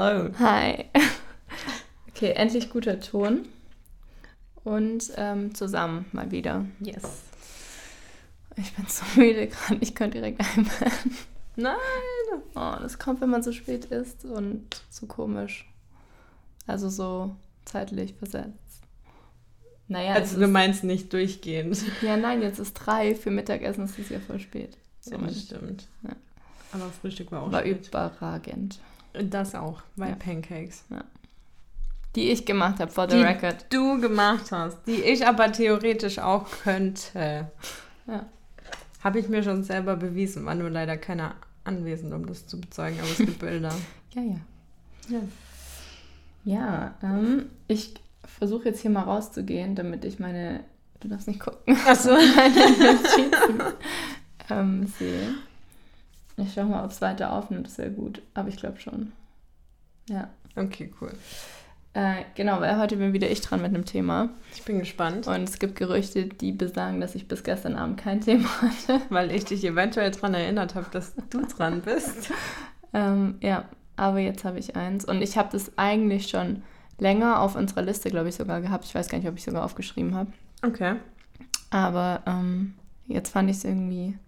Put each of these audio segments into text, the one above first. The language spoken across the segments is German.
Hallo. Hi. Okay, endlich guter Ton. Und ähm, zusammen mal wieder. Yes. Ich bin so müde gerade, ich könnte direkt einpennen. Nein. Oh, das kommt, wenn man so spät ist und so komisch. Also so zeitlich versetzt. Naja, Also du meinst nicht durchgehend. ja, nein, jetzt ist drei. Für Mittagessen ist es ja voll spät. So Ja, das stimmt. Ja. Aber Frühstück war auch War spät. überragend. Das auch, bei Ja. Pancakes. Die ich gemacht habe, for the Die record. du gemacht hast, die ich aber theoretisch auch könnte. Ja. Habe ich mir schon selber bewiesen, war nur leider keiner anwesend, um das zu bezeugen, aber es gibt Bilder. Ja, ja. Ja. Ja, ähm, ich versuche jetzt hier mal rauszugehen, damit ich meine. Du darfst nicht gucken. Achso. meine Notizen ähm, sehe. Ich schau mal, ob es weiter aufnimmt. Das wäre gut. Aber ich glaube schon. Ja. Okay, cool. Äh, genau, weil heute bin wieder ich dran mit einem Thema. Ich bin gespannt, Und es gibt Gerüchte, die besagen, dass ich bis gestern Abend kein Thema hatte. weil ich dich eventuell daran erinnert habe, dass du dran bist. Ähm, ja, aber jetzt habe ich eins. Und ich habe das eigentlich schon länger auf unserer Liste, glaube ich, sogar gehabt. Ich weiß gar nicht, ob ich sogar aufgeschrieben habe. Okay. Aber ähm, jetzt fand ich es irgendwie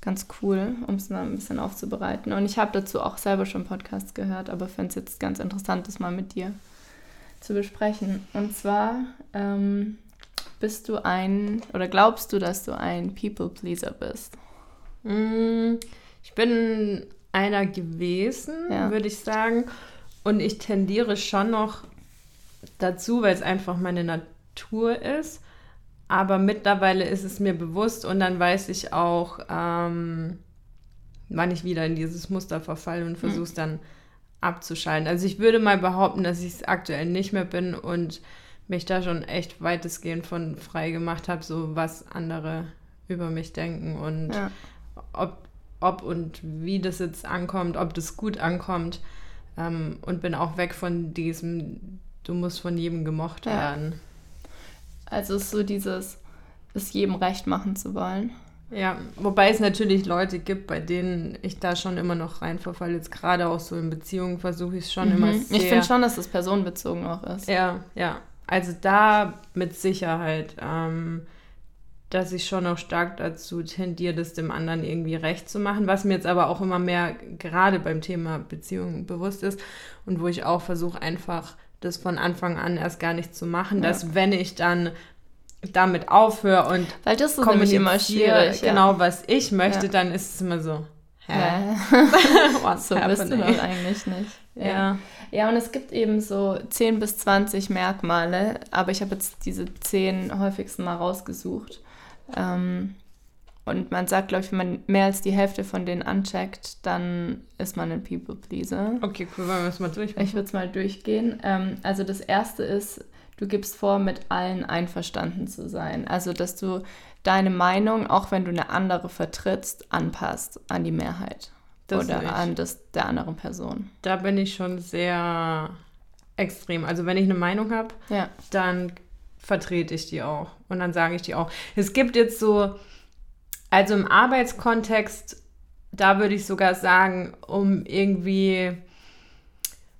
ganz cool, um es mal ein bisschen aufzubereiten. Und ich habe dazu auch selber schon Podcasts gehört, aber finde es jetzt ganz interessant, das mal mit dir zu besprechen. Und zwar ähm, bist du ein, oder glaubst du, dass du ein People-Pleaser bist? Mm, Ich bin einer gewesen, Ja. würde ich sagen. Und ich tendiere schon noch dazu, weil es einfach meine Natur ist. Aber mittlerweile ist es mir bewusst und dann weiß ich auch, ähm, wann ich wieder in dieses Muster verfalle und versuche es dann abzuschalten. Also ich würde mal behaupten, dass ich es aktuell nicht mehr bin und mich da schon echt weitestgehend von frei gemacht habe, so was andere über mich denken und Ja. ob, ob und wie das jetzt ankommt, ob das gut ankommt. Ähm, und bin auch weg von diesem, du musst von jedem gemocht Ja. werden. Also es ist so dieses, es jedem recht machen zu wollen. Ja, wobei es natürlich Leute gibt, bei denen ich da schon immer noch rein verfalle. Jetzt gerade auch so in Beziehungen versuche ich es schon immer Mhm. sehr. Ich finde schon, dass das personenbezogen auch ist. Ja, ja. Also da mit Sicherheit, ähm, dass ich schon auch stark dazu tendiere, das dem anderen irgendwie recht zu machen, was mir jetzt aber auch immer mehr gerade beim Thema Beziehung bewusst ist und wo ich auch versuche einfach das von Anfang an erst gar nicht zu machen, Ja. dass wenn ich dann damit aufhöre und Weil das ist nämlich immer schwierig. ja. genau was ich möchte, Ja. dann ist es immer so, hä? So bist du happening? doch eigentlich nicht. Ja. Ja, und es gibt eben so 10 bis 20 Merkmale, aber ich habe jetzt diese 10 häufigsten mal rausgesucht. Ähm, und man sagt, glaube ich, wenn man mehr als die Hälfte von denen ancheckt, dann ist man ein People-Pleaser. Okay, cool, wollen wir das mal durch? Ich würde es mal durchgehen. Ähm, also das erste ist, du gibst vor, mit allen einverstanden zu sein. Also, dass du deine Meinung, auch wenn du eine andere vertrittst, anpasst an die Mehrheit. Das oder nicht. an das der anderen Person. Da bin ich schon sehr extrem. Also wenn ich eine Meinung habe, Ja. dann vertrete ich die auch. Und dann sage ich die auch. Es gibt jetzt so, also im Arbeitskontext, da würde ich sogar sagen, um irgendwie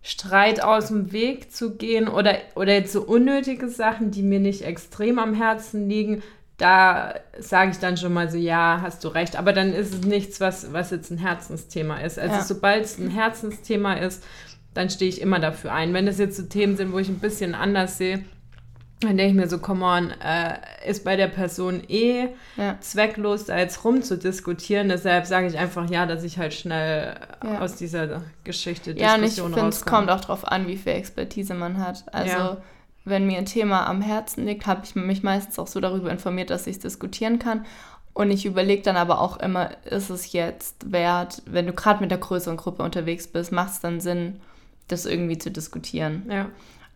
Streit aus dem Weg zu gehen oder, oder jetzt so unnötige Sachen, die mir nicht extrem am Herzen liegen, da sage ich dann schon mal so, ja, hast du recht. Aber dann ist es nichts, was, was jetzt ein Herzensthema ist. Also Ja. sobald es ein Herzensthema ist, dann stehe ich immer dafür ein. Wenn das jetzt so Themen sind, wo ich ein bisschen anders sehe, dann denke ich mir so, come on, äh, ist bei der Person eh Ja. zwecklos, da jetzt rumzudiskutieren. Deshalb sage ich einfach ja, dass ich halt schnell Ja. aus dieser Geschichte Ja, und ich Diskussion finde, es kommt auch darauf an, wie viel Expertise man hat. Also, Ja. wenn mir ein Thema am Herzen liegt, habe ich mich meistens auch so darüber informiert, dass ich es diskutieren kann. Und ich überlege dann aber auch immer, ist es jetzt wert, wenn du gerade mit der größeren Gruppe unterwegs bist, macht es dann Sinn, das irgendwie zu diskutieren. Ja.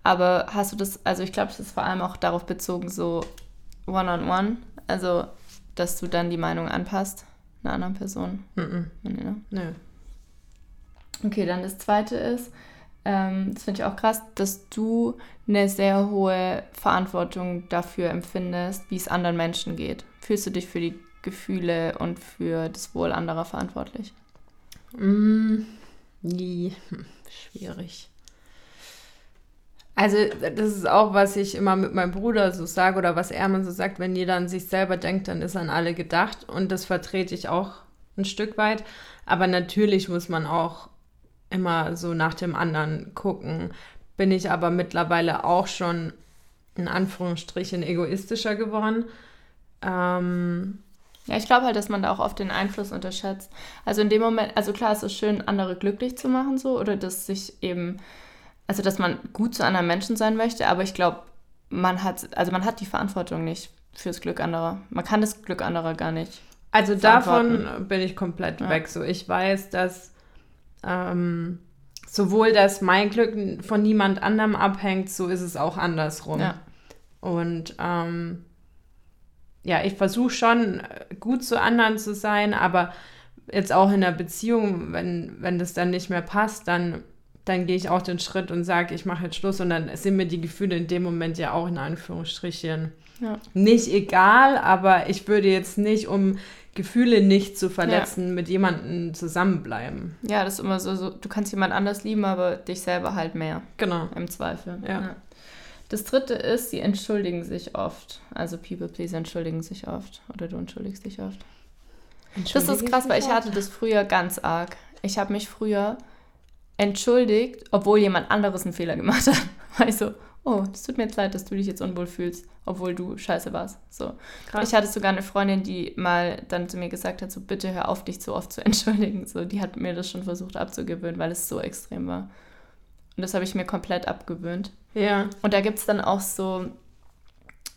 Aber hast du das, also ich glaube, das ist vor allem auch darauf bezogen, so one-on-one, also dass du dann die Meinung anpasst einer anderen Person. Mhm. Nee, ne? Nö. Okay, dann das zweite ist, ähm, das finde ich auch krass, dass du eine sehr hohe Verantwortung dafür empfindest, wie es anderen Menschen geht. Fühlst du dich für die Gefühle und für das Wohl anderer verantwortlich? Mm, Nie. Hm, schwierig. Also, das ist auch, was ich immer mit meinem Bruder so sage oder was er mir so sagt, wenn jeder an sich selber denkt, dann ist an alle gedacht. Und das vertrete ich auch ein Stück weit. Aber natürlich muss man auch immer so nach dem anderen gucken. Bin ich aber mittlerweile auch schon in Anführungsstrichen egoistischer geworden. Ähm, ja, ich glaube halt, dass man da auch oft den Einfluss unterschätzt. Also in dem Moment, also klar, es ist schön, andere glücklich zu machen, so, oder dass sich eben also dass man gut zu anderen Menschen sein möchte, aber ich glaube, man hat, also man hat die Verantwortung nicht fürs Glück anderer. Man kann das Glück anderer gar nicht. Also davon bin ich komplett ja. weg. So, ich weiß, dass ähm, sowohl, dass mein Glück von niemand anderem abhängt, so ist es auch andersrum. Ja. Und ähm, ja, ich versuche schon gut zu anderen zu sein, aber jetzt auch in der Beziehung, wenn, wenn das dann nicht mehr passt, dann dann gehe ich auch den Schritt und sage, ich mache jetzt Schluss und dann sind mir die Gefühle in dem Moment ja auch in Anführungsstrichen ja. nicht egal, aber ich würde jetzt nicht, um Gefühle nicht zu verletzen, ja. mit jemandem zusammenbleiben. Ja, das ist immer so, so, du kannst jemand anders lieben, aber dich selber halt mehr. Genau. Im Zweifel. Ja. ja. Das dritte ist, sie entschuldigen sich oft. Also People Please entschuldigen sich oft. Oder du entschuldigst dich oft. Das ist krass, weil ich hatte das früher ganz arg. Ich habe mich früher entschuldigt, obwohl jemand anderes einen Fehler gemacht hat. Weil ich so, oh, es tut mir jetzt leid, dass du dich jetzt unwohl fühlst, obwohl du scheiße warst. So. Krass. Ich hatte sogar eine Freundin, die mal dann zu mir gesagt hat, so bitte hör auf, dich so oft zu entschuldigen. So, die hat mir das schon versucht abzugewöhnen, weil es so extrem war. Und das habe ich mir komplett abgewöhnt. Ja. Und da gibt es dann auch so,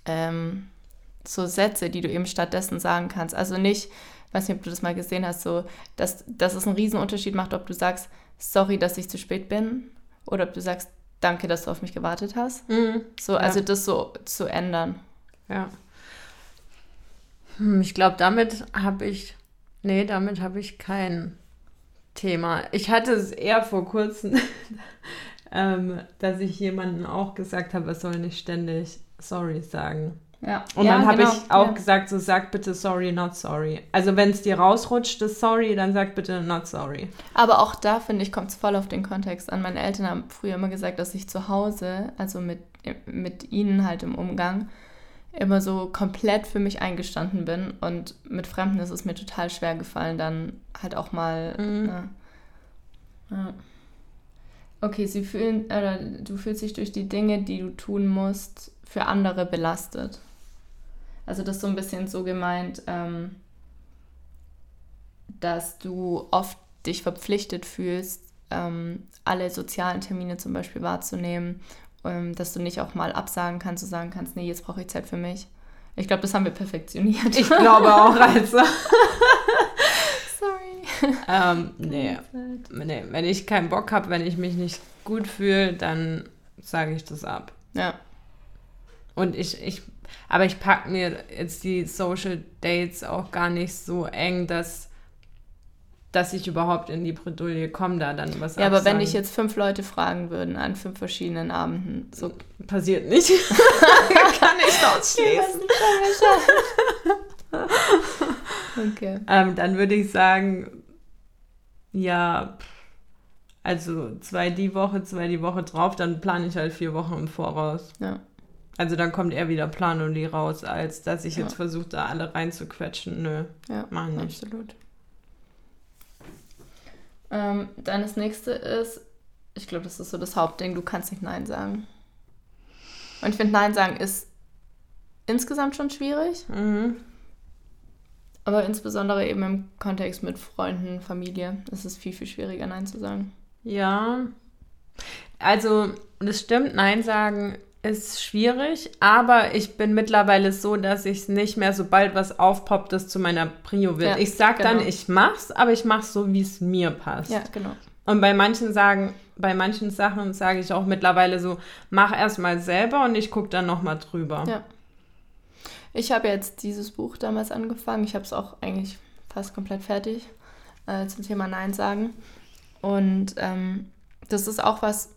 ähm, so Sätze, die du eben stattdessen sagen kannst. Also nicht, weiß nicht, ob du das mal gesehen hast, so, dass, dass es einen Riesenunterschied macht, ob du sagst, sorry, dass ich zu spät bin. Oder ob du sagst, danke, dass du auf mich gewartet hast. Mhm. So, also ja. das so zu ändern. Ja. Hm, ich glaube, damit habe ich, nee, damit habe ich kein Thema. Ich hatte es eher vor kurzem, ähm, dass ich jemandem auch gesagt habe, er soll nicht ständig sorry sagen. Ja. Und ja, dann habe genau. ich auch ja. gesagt, so sag bitte sorry, not sorry. Also wenn es dir rausrutscht, das sorry, dann sag bitte not sorry. Aber auch da, finde ich, kommt es voll auf den Kontext an. Meine Eltern haben früher immer gesagt, dass ich zu Hause, also mit, mit ihnen halt im Umgang, immer so komplett für mich eingestanden bin. Und mit Fremden ist es mir total schwer gefallen, dann halt auch mal. Mhm. Ne, ja. Okay, sie fühlen, oder du fühlst dich durch die Dinge, die du tun musst, für andere belastet. Also das ist so ein bisschen so gemeint, ähm, dass du oft dich verpflichtet fühlst, ähm, alle sozialen Termine zum Beispiel wahrzunehmen, ähm, dass du nicht auch mal absagen kannst und sagen kannst, nee, jetzt brauche ich Zeit für mich. Ich glaube, das haben wir perfektioniert. Ich glaube auch, also. Sorry. Ähm, nee. nee. Wenn ich keinen Bock habe, wenn ich mich nicht gut fühle, dann sage ich das ab. Ja. Und ich, ich aber ich packe mir jetzt die Social Dates auch gar nicht so eng, dass, dass ich überhaupt in die Bredouille komme, da dann was Ja, aber wenn dich jetzt fünf Leute fragen würden an fünf verschiedenen Abenden, so. Passiert nicht. Kann ich ausschließen. okay. Ähm, dann würde ich sagen, ja, also zwei die Woche, zwei die Woche drauf, dann plane ich halt vier Wochen im Voraus. Ja. Also dann kommt eher wieder Planoli raus, als dass ich ja. jetzt versuche, da alle reinzuquetschen. Nö, ja, mach nicht. Absolut. Ähm, dann das nächste ist, ich glaube, das ist so das Hauptding, du kannst nicht Nein sagen. Und ich finde, Nein sagen ist insgesamt schon schwierig. Mhm. Aber insbesondere eben im Kontext mit Freunden, Familie, ist es viel, viel schwieriger, Nein zu sagen. Ja. Also, das stimmt, Nein sagen ist schwierig, aber ich bin mittlerweile so, dass ich es nicht mehr, sobald was aufpoppt, das zu meiner Prio wird. Ja, ich sag genau. dann, ich mach's, aber ich mach's so, wie es mir passt. Ja, genau. Und bei manchen sagen, bei manchen Sachen sage ich auch mittlerweile so, mach erstmal selber und ich gucke dann nochmal drüber. Ja. Ich habe jetzt dieses Buch damals angefangen. Ich habe es auch eigentlich fast komplett fertig äh, zum Thema Nein sagen. Und ähm, das ist auch was,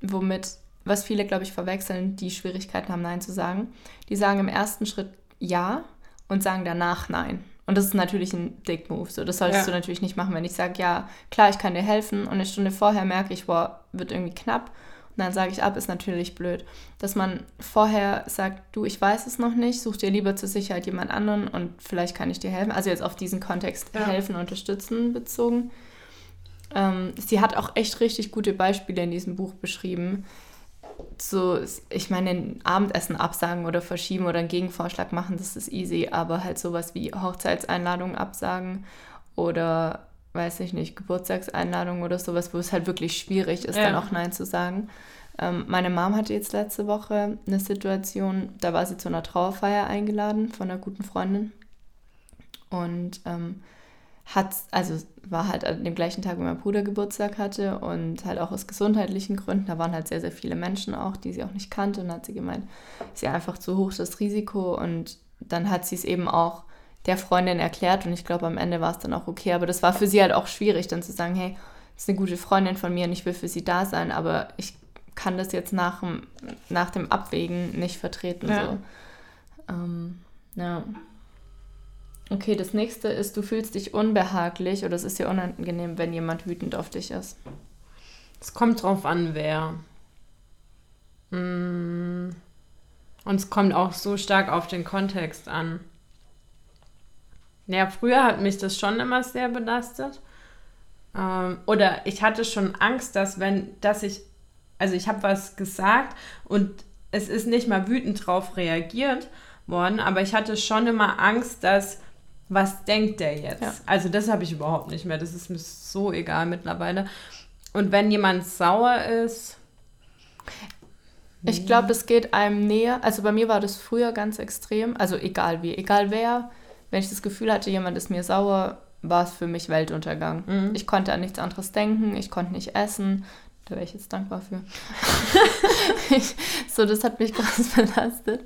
womit was viele, glaube ich, verwechseln, die Schwierigkeiten haben, Nein zu sagen. Die sagen im ersten Schritt Ja und sagen danach Nein. Und das ist natürlich ein Dick-Move. So, das solltest Ja. du natürlich nicht machen, wenn ich sage, ja, klar, ich kann dir helfen und eine Stunde vorher merke ich, boah, wird irgendwie knapp. Und dann sage ich ab, ist natürlich blöd. Dass man vorher sagt, du, ich weiß es noch nicht, such dir lieber zur Sicherheit jemand anderen und vielleicht kann ich dir helfen. Also jetzt auf diesen Kontext Ja. helfen, unterstützen bezogen. Ähm, sie hat auch echt richtig gute Beispiele in diesem Buch beschrieben. So, ich meine, ein Abendessen absagen oder verschieben oder einen Gegenvorschlag machen, das ist easy, aber halt sowas wie Hochzeitseinladungen absagen oder, weiß ich nicht, Geburtstagseinladungen oder sowas, wo es halt wirklich schwierig ist, dann Ja. auch Nein zu sagen. Ähm, meine Mom hatte jetzt letzte Woche eine Situation, da war sie zu einer Trauerfeier eingeladen von einer guten Freundin und ähm, hat, also war halt an dem gleichen Tag, wo mein Bruder Geburtstag hatte und halt auch aus gesundheitlichen Gründen, da waren halt sehr, sehr viele Menschen auch, die sie auch nicht kannte und hat sie gemeint, ist ja einfach zu hoch das Risiko und dann hat sie es eben auch der Freundin erklärt und ich glaube am Ende war es dann auch okay, aber das war für sie halt auch schwierig dann zu sagen, hey, das ist eine gute Freundin von mir und ich will für sie da sein, aber ich kann das jetzt nach dem, nach dem Abwägen nicht vertreten. Ja. So. Ähm, ja. Okay, das nächste ist, du fühlst dich unbehaglich oder es ist dir unangenehm, wenn jemand wütend auf dich ist. Es kommt drauf an, wer. Mm. Und es kommt auch so stark auf den Kontext an. Ja, früher hat mich das schon immer sehr belastet. Ähm, oder ich hatte schon Angst, dass wenn, dass ich, also ich habe was gesagt und es ist nicht mal wütend drauf reagiert worden, aber ich hatte schon immer Angst, dass was denkt der jetzt? Ja. Also das habe ich überhaupt nicht mehr. Das ist mir so egal mittlerweile. Und wenn jemand sauer ist, Ich glaube, das geht einem näher. Also bei mir war das früher ganz extrem. Also egal wie, egal wer. Wenn ich das Gefühl hatte, jemand ist mir sauer, war es für mich Weltuntergang. Mhm. Ich konnte an nichts anderes denken, ich konnte nicht essen. Da wäre ich jetzt dankbar für. ich, so, das hat mich krass belastet.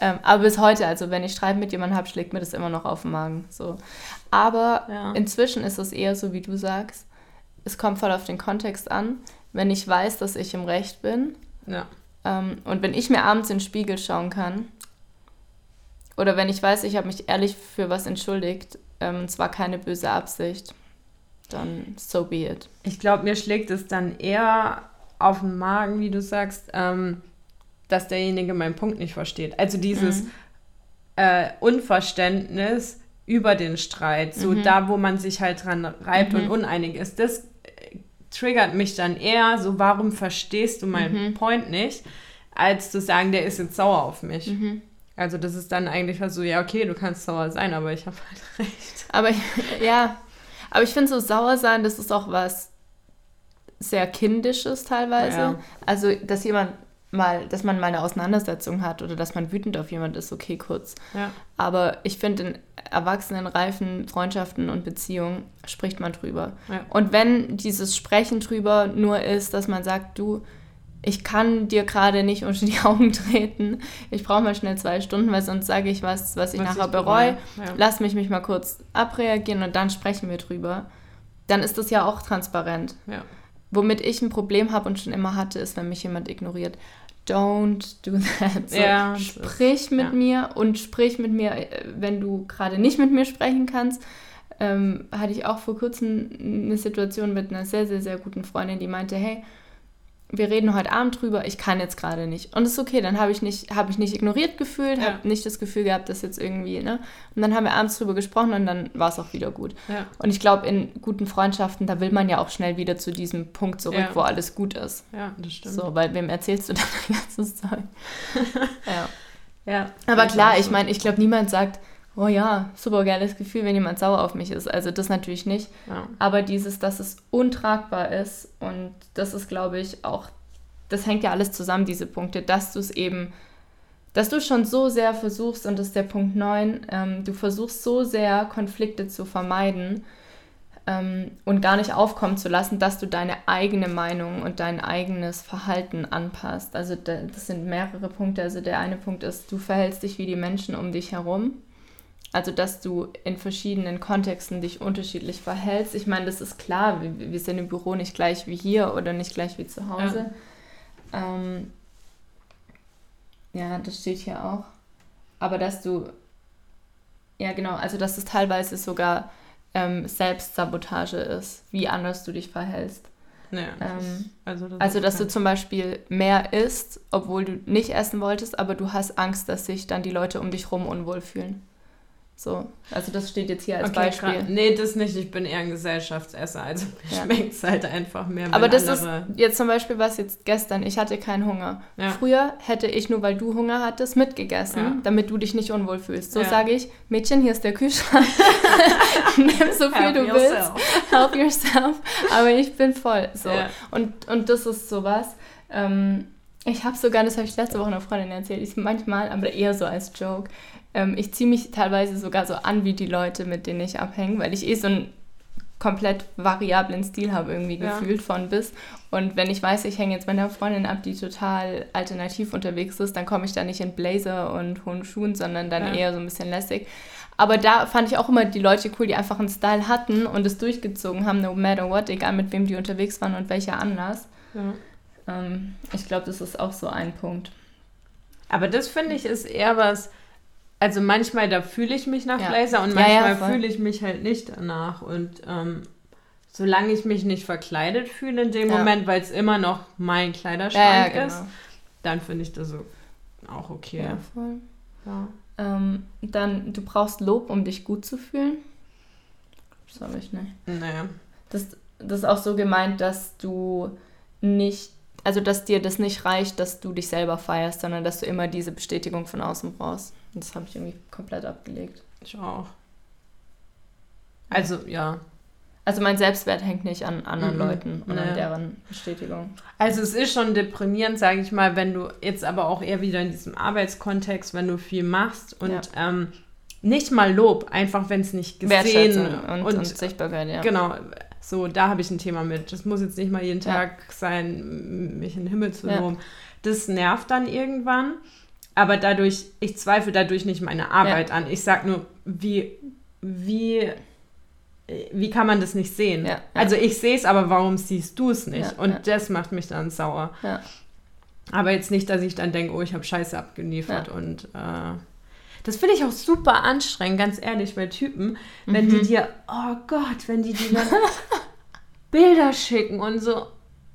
Ähm, aber bis heute, also wenn ich Streit mit jemandem habe, schlägt mir das immer noch auf den Magen. So. Aber Ja. inzwischen ist es eher so, wie du sagst. Es kommt voll auf den Kontext an. Wenn ich weiß, dass ich im Recht bin, ja, ähm, und wenn ich mir abends in den Spiegel schauen kann, oder wenn ich weiß, ich habe mich ehrlich für was entschuldigt, ähm, es war keine böse Absicht, dann so be it. ich glaube, mir schlägt es dann eher auf den Magen, wie du sagst, ähm, dass derjenige meinen Punkt nicht versteht. Also dieses Mhm. äh, Unverständnis über den Streit, so Mhm. da, wo man sich halt dran reibt und Mhm. uneinig ist, das äh, triggert mich dann eher, so warum verstehst du meinen Mhm. Point nicht, als zu sagen, der ist jetzt sauer auf mich. Mhm. Also das ist dann eigentlich halt so, ja, okay, du kannst sauer sein, aber ich habe halt recht. Aber ja, aber ich finde so sauer sein, das ist auch was sehr kindisches teilweise. Ja. Also, dass jemand mal, dass man mal eine Auseinandersetzung hat oder dass man wütend auf jemand ist, okay, kurz. Ja. Aber ich finde, in erwachsenen, reifen Freundschaften und Beziehungen spricht man drüber. Ja. Und wenn dieses Sprechen drüber nur ist, dass man sagt, du, ich kann dir gerade nicht unter die Augen treten, ich brauche mal schnell zwei Stunden, weil sonst sage ich was, was ich Was nachher ich bereue. bereue, ja. Lass mich mich mal kurz abreagieren und dann sprechen wir drüber. Dann ist das ja auch transparent. Ja. Womit ich ein Problem habe und schon immer hatte, ist, wenn mich jemand ignoriert. Don't do that. So, Ja, sprich mit ja. mir und sprich mit mir, äh, wenn du gerade nicht mit mir sprechen kannst. Ähm, hatte ich auch vor kurzem eine Situation mit einer sehr, sehr, sehr guten Freundin, die meinte, hey, wir reden heute Abend drüber, ich kann jetzt gerade nicht. Und das ist okay, dann habe ich nicht, habe ich nicht ignoriert gefühlt, Ja. habe nicht das Gefühl gehabt, dass jetzt irgendwie, ne? Und dann haben wir abends drüber gesprochen und dann war es auch wieder gut. Ja. Und ich glaube, in guten Freundschaften, da will man ja auch schnell wieder zu diesem Punkt zurück, Ja. wo alles gut ist. ja, das stimmt. So, weil wem erzählst du dann dein ganzes Zeug? ja. Ja, Aber klar, ich meine, ich glaube, niemand sagt, oh ja, super geiles Gefühl, wenn jemand sauer auf mich ist. Also das natürlich nicht. Ja. Aber dieses, dass es untragbar ist und das ist, glaube ich, auch, das hängt ja alles zusammen, diese Punkte, dass du es eben, dass du schon so sehr versuchst, und das ist der Punkt 9, ähm, du versuchst so sehr, Konflikte zu vermeiden ähm, und gar nicht aufkommen zu lassen, dass du deine eigene Meinung und dein eigenes Verhalten anpasst. Also da, das sind mehrere Punkte. Also der eine Punkt ist, du verhältst dich wie die Menschen um dich herum. Also, dass du in verschiedenen Kontexten dich unterschiedlich verhältst. Ich meine, das ist klar, wir, wir sind im Büro nicht gleich wie hier oder nicht gleich wie zu Hause. Ja, ähm, ja das steht hier auch. Aber dass du Ja, genau. Also, dass es teilweise sogar ähm, Selbstsabotage ist, wie anders du dich verhältst. Ja, ähm, also, das also dass du zum Beispiel mehr isst, obwohl du nicht essen wolltest, aber du hast Angst, dass sich dann die Leute um dich rum unwohl fühlen. So, also das steht jetzt hier als okay, Beispiel. Grad. Nee, das nicht. Ich bin eher ein Gesellschaftsesser, also mir ja. schmeckt es halt einfach mehr. Aber das andere... ist jetzt zum Beispiel was jetzt gestern. Ich hatte keinen Hunger. Ja. Früher hätte ich nur, weil du Hunger hattest, mitgegessen, ja. damit du dich nicht unwohl fühlst. So sage ich, Mädchen, hier ist der Kühlschrank. Nimm so viel Help du yourself. willst. Help yourself. Aber ich bin voll. So. Und, und das ist sowas. Ähm, ich habe sogar, das habe ich letzte Woche einer Freundin erzählt, ich manchmal, aber eher so als Joke, ähm, ich ziehe mich teilweise sogar so an wie die Leute, mit denen ich abhänge, weil ich eh so einen komplett variablen Stil habe irgendwie ja. gefühlt von bis. Und wenn ich weiß, ich hänge jetzt mit einer Freundin ab, die total alternativ unterwegs ist, dann komme ich da nicht in Blazer und hohen Schuhen, sondern dann ja. eher so ein bisschen lässig. Aber da fand ich auch immer die Leute cool, die einfach einen Style hatten und es durchgezogen haben, no matter what, egal mit wem die unterwegs waren und welcher Anlass. Ja. Ähm, ich glaube, das ist auch so ein Punkt. Aber das finde ich ist eher was, also manchmal da fühle ich mich nach ja. Blazer und manchmal ja, ja, fühle ich mich halt nicht danach. Und ähm, solange ich mich nicht verkleidet fühle in dem Moment, weil es immer noch mein Kleiderschrank genau. ist, dann finde ich das so auch okay. Ja, voll. Ähm, dann, du brauchst Lob, um dich gut zu fühlen. Das habe ich nicht. Naja. Das, das ist auch so gemeint, dass du nicht, also dass dir das nicht reicht, dass du dich selber feierst, sondern dass du immer diese Bestätigung von außen brauchst. Das habe ich irgendwie komplett abgelegt. Ich auch. Also, ja. Also mein Selbstwert hängt nicht an anderen mhm. Leuten und nee. an deren Bestätigung. Also es ist schon deprimierend, sage ich mal, wenn du jetzt aber auch eher wieder in diesem Arbeitskontext, wenn du viel machst und ja. ähm, nicht mal Lob, einfach wenn es nicht gesehen und, und, und Sichtbarkeit, ja. Genau, so da habe ich ein Thema mit. Das muss jetzt nicht mal jeden Tag ja. sein, mich in den Himmel zu loben. Ja. Das nervt dann irgendwann aber dadurch, ich zweifle dadurch nicht meine Arbeit ja. an. Ich sage nur, wie, wie, wie kann man das nicht sehen? Ja, ja. Also ich sehe es, aber warum siehst du es nicht? Und das macht mich dann sauer. Aber jetzt nicht, dass ich dann denke, oh, ich habe Scheiße abgeliefert und äh, das finde ich auch super anstrengend, ganz ehrlich, bei Typen, wenn mhm. die dir, oh Gott, wenn die dir Bilder schicken und so,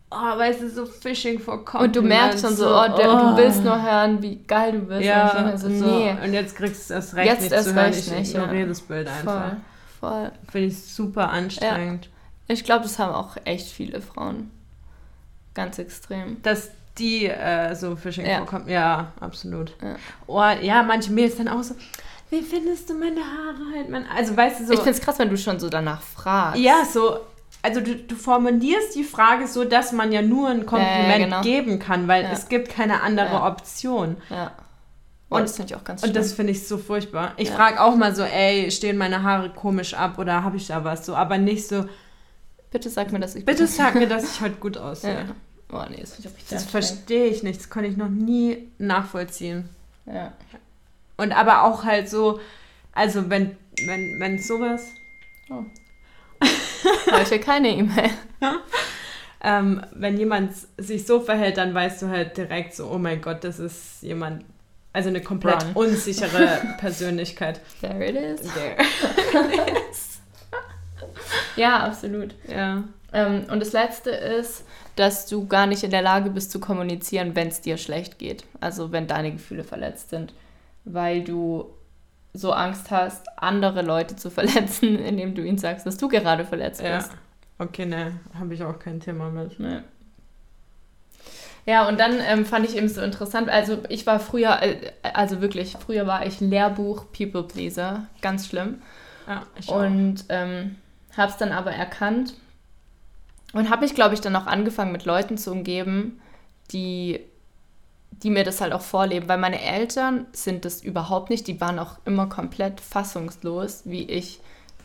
oh, weißt du, so Fishing for Compliments. Und du merkst schon so, oh, der, oh. du willst nur hören, wie geil du bist. Ja, und, so, nee. und jetzt kriegst du das Recht jetzt nicht zu hören. Ich nicht, ignoriere ja. das Bild einfach. Voll, voll. Finde ich super anstrengend. Ja. Ich glaube, das haben auch echt viele Frauen. Ganz extrem. Dass die äh, so Fishing ja. for Compliments, ja, absolut. Ja. Oh, ja, manche Mails dann auch so, wie findest du meine Haare halt? also, weißt du, so. Ich finde es krass, wenn du schon so danach fragst. Ja, so, also du, du, formulierst die Frage so, dass man ja nur ein Kompliment ja, genau. geben kann, weil ja. es gibt keine andere ja. Option. Ja. und das finde ich auch ganz schlimm. Und das finde ich so furchtbar. Ich frage auch mal so, ey, stehen meine Haare komisch ab oder habe ich da was so, aber nicht so. Bitte sag mir, dass ich. Bitte sag mir, dass ich heute gut aussehe. Oh nee, das finde ich auch Das verstehe ich nicht. Das konnte ich noch nie nachvollziehen. Ja. Und aber auch halt so, also wenn, wenn, wenn sowas. Oh. Heute keine E-Mail. ähm, wenn jemand sich so verhält, dann weißt du halt direkt so, oh mein Gott, das ist jemand, also eine komplett Run. unsichere Persönlichkeit. There it is. There it is. ja, absolut. Ja. Ähm, und das Letzte ist, dass du gar nicht in der Lage bist zu kommunizieren, wenn es dir schlecht geht. Also wenn deine Gefühle verletzt sind. Weil du so Angst hast, andere Leute zu verletzen, indem du ihnen sagst, dass du gerade verletzt ja. bist. Okay, ne, habe ich auch kein Thema mit. Nee. Ja, und dann ähm, fand ich eben so interessant, also ich war früher, äh, also wirklich, früher war ich Lehrbuch People Pleaser, ganz schlimm. Ja, ich auch. Und ähm, habe es dann aber erkannt und habe mich, glaube ich, dann auch angefangen mit Leuten zu umgeben, die die mir das halt auch vorleben, weil meine Eltern sind das überhaupt nicht, die waren auch immer komplett fassungslos, wie ich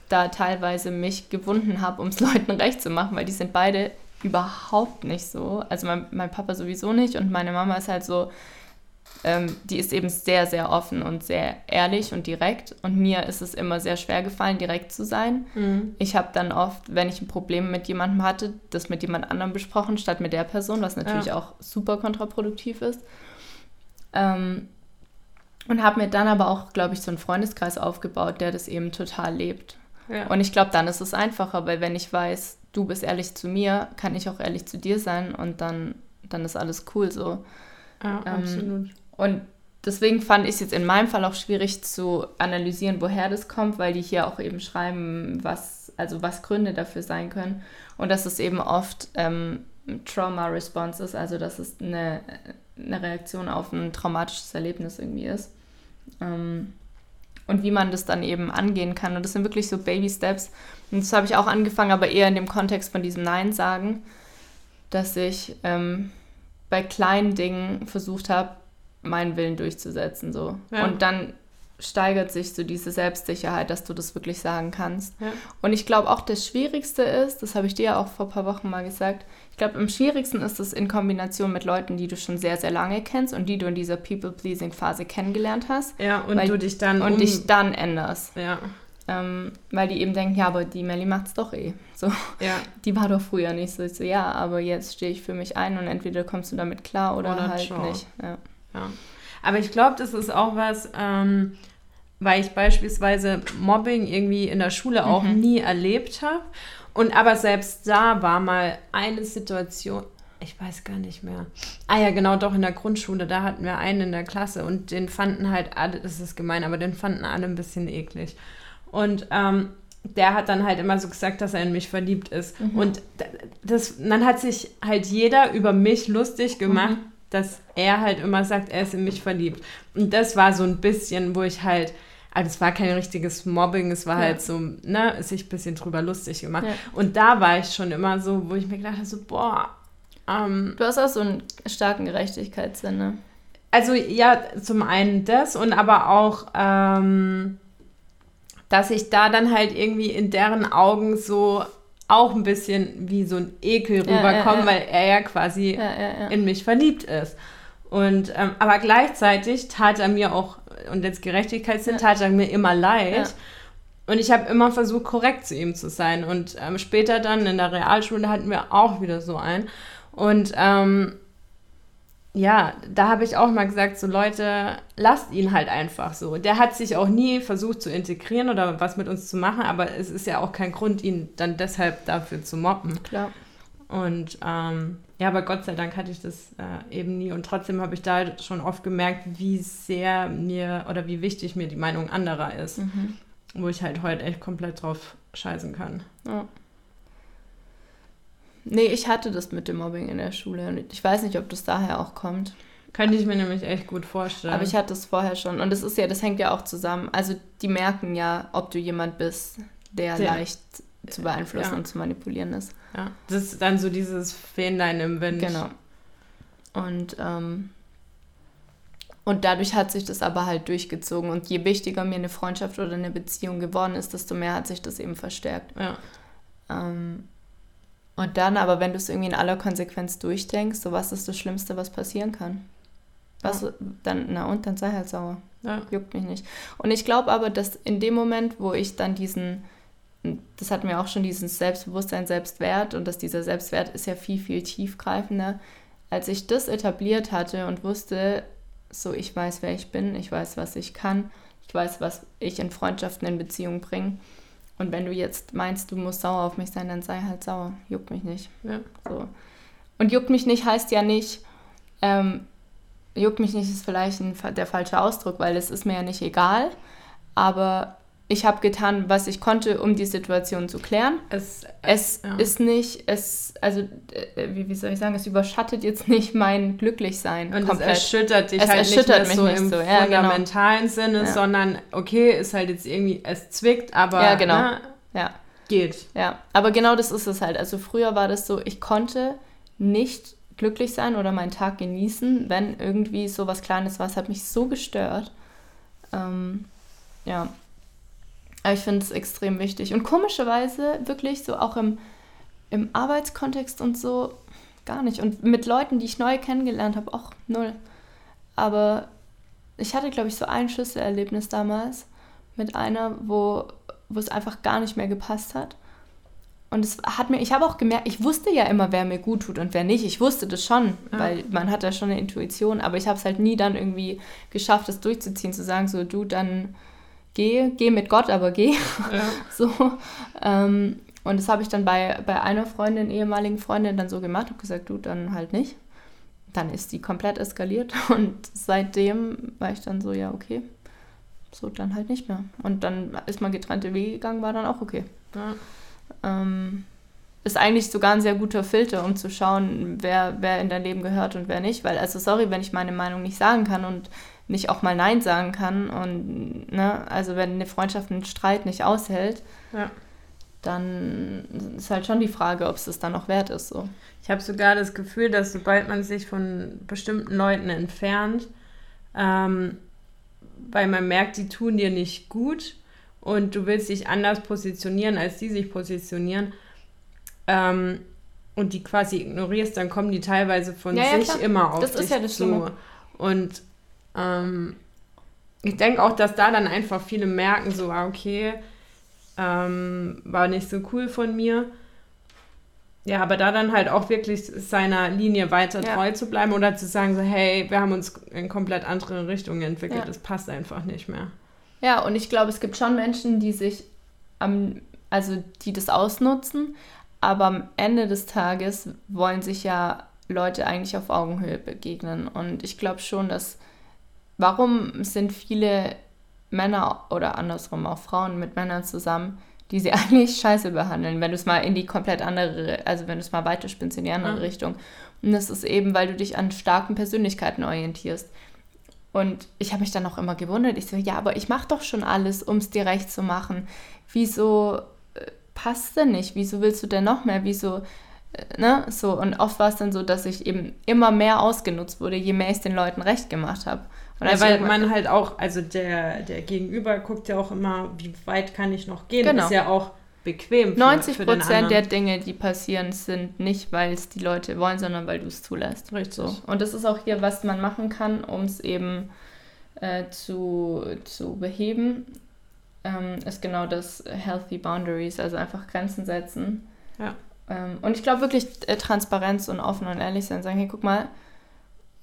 da teilweise mich gewunden habe, um es Leuten recht zu machen, weil die sind beide überhaupt nicht so. Also mein, mein Papa sowieso nicht und meine Mama ist halt so, ähm, die ist eben sehr, sehr offen und sehr ehrlich und direkt. Und mir ist es immer sehr schwer gefallen, direkt zu sein. Mhm. Ich habe dann oft, wenn ich ein Problem mit jemandem hatte, das mit jemand anderem besprochen, statt mit der Person, was natürlich ja. auch super kontraproduktiv ist. Ähm, Und habe mir dann aber auch, glaube ich, so einen Freundeskreis aufgebaut, der das eben total lebt. Ja. Und ich glaube, dann ist es einfacher, weil wenn ich weiß, du bist ehrlich zu mir, kann ich auch ehrlich zu dir sein und dann, dann ist alles cool so. Ja, Ähm, absolut. Und deswegen fand ich es jetzt in meinem Fall auch schwierig zu analysieren, woher das kommt, weil die hier auch eben schreiben, was, also was Gründe dafür sein können. Und dass es eben oft ähm, Trauma-Response ist, also dass es eine, eine Reaktion auf ein traumatisches Erlebnis irgendwie ist. Ähm, und wie man das dann eben angehen kann. Und das sind wirklich so Baby-Steps. Und das habe ich auch angefangen, aber eher in dem Kontext von diesem Nein sagen, dass ich ähm, bei kleinen Dingen versucht habe, meinen Willen durchzusetzen. So. Ja. Und dann steigert sich so diese Selbstsicherheit, dass du das wirklich sagen kannst. Ja. Und ich glaube auch, das Schwierigste ist, das habe ich dir ja auch vor ein paar Wochen mal gesagt, ich glaube, am schwierigsten ist es in Kombination mit Leuten, die du schon sehr, sehr lange kennst und die du in dieser People-Pleasing-Phase kennengelernt hast Ja, und weil- du dich dann und um, dich dann änderst. ja, Ähm, weil die eben denken, ja, aber die Melly macht's doch eh. So, ja, die war doch früher nicht so. So, ja, aber jetzt stehe ich für mich ein und entweder kommst du damit klar oder, Oder halt ciao. nicht. Ja. Ja. Aber ich glaube, das ist auch was, ähm, weil ich beispielsweise Mobbing irgendwie in der Schule auch Mhm. nie erlebt habe. Und aber selbst da war mal eine Situation, ich weiß gar nicht mehr. Ah ja, genau, doch in der Grundschule, da hatten wir einen in der Klasse und den fanden halt alle, das ist gemein, aber den fanden alle ein bisschen eklig. Und ähm, der hat dann halt immer so gesagt, dass er in mich verliebt ist. Und d- das, dann hat sich halt jeder über mich lustig gemacht, dass er halt immer sagt, er ist in mich verliebt. Und das war so ein bisschen, wo ich halt, also es war kein richtiges Mobbing, es war Ja. halt so, ne, sich ein bisschen drüber lustig gemacht. Ja. Und da war ich schon immer so, wo ich mir gedacht habe, so, boah, ähm, Du hast auch so einen starken Gerechtigkeitssinn, ne? also ja, zum einen das und aber auch, ähm, dass ich da dann halt irgendwie in deren Augen so auch ein bisschen wie so ein Ekel Ja, rüberkomme, ja, weil er ja quasi in mich verliebt ist. Und ähm, aber gleichzeitig tat er mir auch, und jetzt Gerechtigkeitssinn, tat er mir immer leid. Und ich habe immer versucht, korrekt zu ihm zu sein. Und ähm, später dann in der Realschule hatten wir auch wieder so einen. Und ähm, ja, da habe ich auch mal gesagt, so Leute, lasst ihn halt einfach so. Der hat sich auch nie versucht zu integrieren oder was mit uns zu machen, aber es ist ja auch kein Grund, ihn dann deshalb dafür zu mobben. Klar. Und ähm, ja, aber Gott sei Dank hatte ich das äh, eben nie. Und trotzdem habe ich da schon oft gemerkt, wie sehr mir oder wie wichtig mir die Meinung anderer ist. Mhm. Wo ich halt heute echt komplett drauf scheißen kann. Ja. Nee, ich hatte das mit dem Mobbing in der Schule. Und ich weiß nicht, ob das daher auch kommt. Könnte ich mir nämlich echt gut vorstellen. Aber ich hatte es vorher schon. Und das ist ja, das hängt ja auch zusammen. Also die merken ja, ob du jemand bist, der Sehr. leicht zu beeinflussen Ja. und zu manipulieren ist. ja, das ist dann so dieses Fähnlein im Wind. Genau. Und, ähm, und dadurch hat sich das aber halt durchgezogen. Und je wichtiger mir eine Freundschaft oder eine Beziehung geworden ist, desto mehr hat sich das eben verstärkt. Ja, Ähm, und dann aber, wenn du es irgendwie in aller Konsequenz durchdenkst, so was ist das Schlimmste, was passieren kann? Was, dann, na und, dann sei halt sauer. ja, Juckt mich nicht. Und ich glaube aber, dass in dem Moment, wo ich dann diesen, das hat mir auch schon diesen Selbstbewusstsein, Selbstwert und dass dieser Selbstwert ist ja viel, viel tiefgreifender, als ich das etabliert hatte und wusste, so ich weiß, wer ich bin, ich weiß, was ich kann, ich weiß, was ich in Freundschaften, in Beziehungen bringe. Und wenn du jetzt meinst, du musst sauer auf mich sein, dann sei halt sauer. Juckt mich nicht. ja. So. Und juckt mich nicht heißt ja nicht, ähm, juckt mich nicht ist vielleicht ein, der falsche Ausdruck, weil es ist mir ja nicht egal. Aber ich habe getan, was ich konnte, um die Situation zu klären. Es, Es ja. ist nicht, es, also, äh, wie, wie soll ich sagen, es überschattet jetzt nicht mein Glücklichsein Und komplett. es erschüttert dich Es halt erschüttert nicht mehr mich so nicht im so, ja, genau. fundamentalen Sinne, Ja. sondern okay, ist halt jetzt irgendwie, es zwickt, aber Ja, genau. ne, ja. geht. Ja, aber genau das ist es halt. Also früher war das so, ich konnte nicht glücklich sein oder meinen Tag genießen, wenn irgendwie so was Kleines war. Es hat mich so gestört. Ähm, ja. Aber ich finde es extrem wichtig. Und komischerweise wirklich so auch im, im Arbeitskontext und so gar nicht. Und mit Leuten, die ich neu kennengelernt habe, auch null. Aber ich hatte, glaube ich, so ein Schlüsselerlebnis damals mit einer, wo, wo es einfach gar nicht mehr gepasst hat. und es hat mir, ich habe auch gemerkt, ich wusste ja immer, wer mir gut tut und wer nicht. Ich wusste das schon, ja. weil man hat da schon eine Intuition, aber ich habe es halt nie dann irgendwie geschafft, das durchzuziehen, zu sagen, so du dann geh, geh mit Gott, aber geh. Ja. so. Ähm, und das habe ich dann bei, bei einer Freundin, ehemaligen Freundin, dann so gemacht, habe gesagt, du dann halt nicht. Dann ist die komplett eskaliert und seitdem war ich dann so, ja, okay, so dann halt nicht mehr. Und dann ist man getrennte Wege gegangen, war dann auch okay. Ja. Ähm, ist eigentlich sogar ein sehr guter Filter, um zu schauen, wer, wer in dein Leben gehört und wer nicht. Weil, also sorry, wenn ich meine Meinung nicht sagen kann und nicht auch mal Nein sagen kann und, ne, also wenn eine Freundschaft einen Streit nicht aushält, ja. dann ist halt schon die Frage, ob es das dann noch wert ist. So. Ich habe sogar das Gefühl, dass sobald man sich von bestimmten Leuten entfernt, ähm, weil man merkt, die tun dir nicht gut und du willst dich anders positionieren, als die sich positionieren, ähm, und die quasi ignorierst, dann kommen die teilweise von ja, sich ja, immer auf das dich ist ja das zu. Schlimme. Und ähm, ich denke auch, dass da dann einfach viele merken, so, ah, okay, ähm, war nicht so cool von mir. Ja, aber da dann halt auch wirklich seiner Linie weiter ja. treu zu bleiben oder zu sagen, so, hey, wir haben uns in komplett andere Richtungen entwickelt, ja. das passt einfach nicht mehr. Ja, und ich glaube, es gibt schon Menschen, die sich am, also die das ausnutzen, aber am Ende des Tages wollen sich ja Leute eigentlich auf Augenhöhe begegnen. Und ich glaube schon, dass warum sind viele Männer oder andersrum auch Frauen mit Männern zusammen, die sie eigentlich scheiße behandeln, wenn du es mal in die komplett andere, also wenn du es mal weiterspinnst in die andere ja. Richtung. Und das ist eben, weil du dich an starken Persönlichkeiten orientierst. Und ich habe mich dann auch immer gewundert. Ich so, ja, aber ich mache doch schon alles, um es dir recht zu machen. Wieso äh, passt denn nicht? Wieso willst du denn noch mehr? Wieso, äh, ne? So, und oft war es dann so, dass ich eben immer mehr ausgenutzt wurde, je mehr ich den Leuten recht gemacht habe. Ja, weil man halt auch, also der, der Gegenüber guckt ja auch immer, wie weit kann ich noch gehen? Genau. Ist ja auch bequem. Für, 90 Prozent der Dinge, die passieren, sind nicht, weil es die Leute wollen, sondern weil du es zulässt. Richtig. So. Und das ist auch hier, was man machen kann, um es eben äh, zu, zu beheben, ähm, ist genau das Healthy Boundaries, also einfach Grenzen setzen. Ja. Ähm, und ich glaube wirklich äh, Transparenz und offen und ehrlich sein, sagen, hey, guck mal,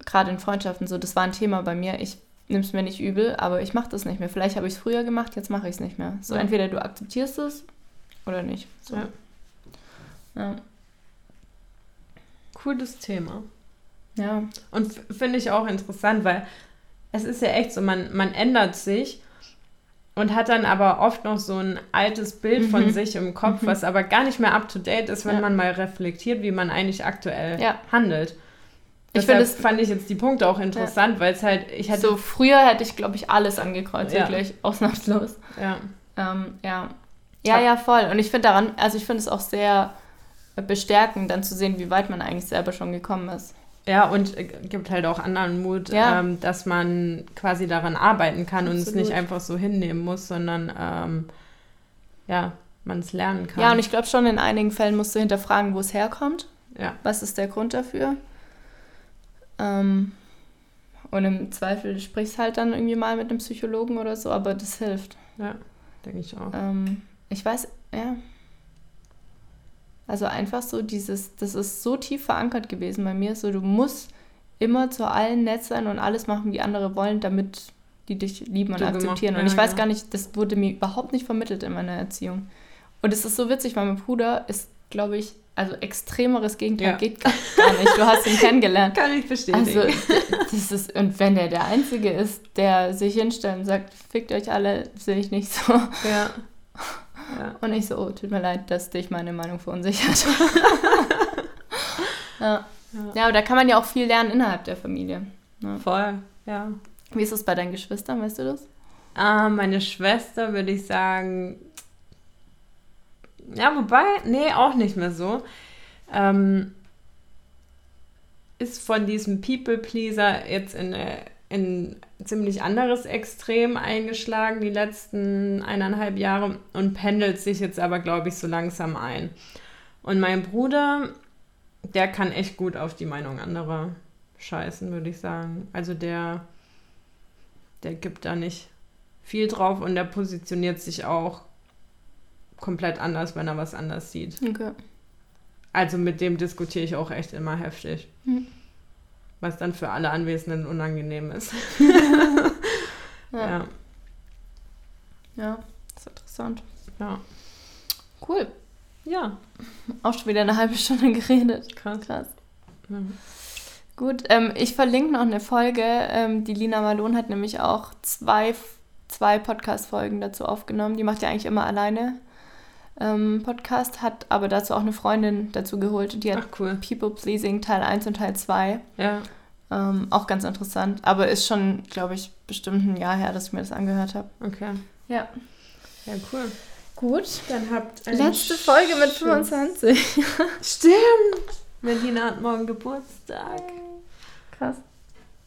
gerade in Freundschaften so, das war ein Thema bei mir. Ich nehme es mir nicht übel, aber ich mache das nicht mehr. Vielleicht habe ich es früher gemacht, jetzt mache ich es nicht mehr. So, ja. entweder du akzeptierst es oder nicht. So. Ja. ja. Cooles Thema. Ja. Und finde ich auch interessant, weil es ist ja echt so, man, man ändert sich und hat dann aber oft noch so ein altes Bild mhm. von sich im Kopf, mhm. was aber gar nicht mehr up to date ist, wenn ja. man mal reflektiert, wie man eigentlich aktuell ja. handelt. Ich finde, das fand ich jetzt die Punkte auch interessant, ja. weil es halt, ich hätte. So, früher hätte ich, glaube ich, alles angekreuzt, ja. wirklich, ausnahmslos. Ja. Ähm, ja. Ja, ja, voll. Und ich finde daran, also ich finde es auch sehr bestärkend, dann zu sehen, wie weit man eigentlich selber schon gekommen ist. Ja, und äh, gibt halt auch anderen Mut, ja. ähm, dass man quasi daran arbeiten kann Absolut. und es nicht einfach so hinnehmen muss, sondern ähm, ja, man es lernen kann. Ja, und ich glaube schon, in einigen Fällen musst du hinterfragen, wo es herkommt. Ja. Was ist der Grund dafür? Ähm, und im Zweifel sprichst halt dann irgendwie mal mit einem Psychologen oder so, aber das hilft. Ja, denke ich auch. Ähm, ich weiß, ja. Also einfach so dieses, das ist so tief verankert gewesen bei mir, so du musst immer zu allen nett sein und alles machen, wie andere wollen, damit die dich lieben und du akzeptieren. Gemacht, und ich weiß ja. gar nicht, das wurde mir überhaupt nicht vermittelt in meiner Erziehung. Und es ist so witzig, weil mein Bruder ist, glaube ich, also extremeres Gegenteil ja. geht gar nicht. Du hast ihn kennengelernt. Kann ich bestätigen. Also, das ist, und wenn der der Einzige ist, der sich hinstellt und sagt, fickt euch alle, sehe ich nicht so. Ja. ja. Und ich so, oh, tut mir leid, dass dich meine Meinung verunsichert. ja. ja, aber da kann man ja auch viel lernen innerhalb der Familie. Ja. Voll, ja. Wie ist es bei deinen Geschwistern, weißt du das? Ah, meine Schwester würde ich sagen, ja, wobei, nee, auch nicht mehr so. Ähm, ist von diesem People-Pleaser jetzt in, ein ziemlich anderes Extrem eingeschlagen die letzten eineinhalb Jahre und pendelt sich jetzt aber, glaube ich, so langsam ein. Und mein Bruder, der kann echt gut auf die Meinung anderer scheißen, würde ich sagen. Also der, der gibt da nicht viel drauf und der positioniert sich auch komplett anders, wenn er was anders sieht. Okay. Also mit dem diskutiere ich auch echt immer heftig. Hm. Was dann für alle Anwesenden unangenehm ist. Ja. ja. ja, das ist interessant. Ja. Cool. Ja. Auch schon wieder eine halbe Stunde geredet. Krass. Krass. Ja. Gut, ähm, ich verlinke noch eine Folge. Ähm, die Lina Malone hat nämlich auch zwei, zwei Podcast-Folgen dazu aufgenommen. Die macht ja eigentlich immer alleine ähm, Podcast, hat aber dazu auch eine Freundin dazu geholt. Die hat cool. People Pleasing Teil 1 und Teil 2. Ja. Ähm, auch ganz interessant, aber ist schon, glaube ich, bestimmt ein Jahr her, dass ich mir das angehört habe. Okay. Ja. Ja, cool. Gut. Dann habt Letzte Folge mit 25. Stimmt. Melina hat morgen Geburtstag. Krass.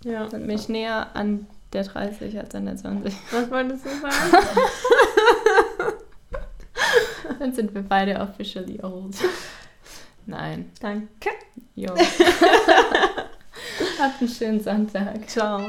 Ja. Dann bin ich näher an der 30 als an der 20. Was wolltest du sagen? Dann sind wir beide officially old. Nein. Danke. Jo. Habt einen schönen Sonntag. Ciao.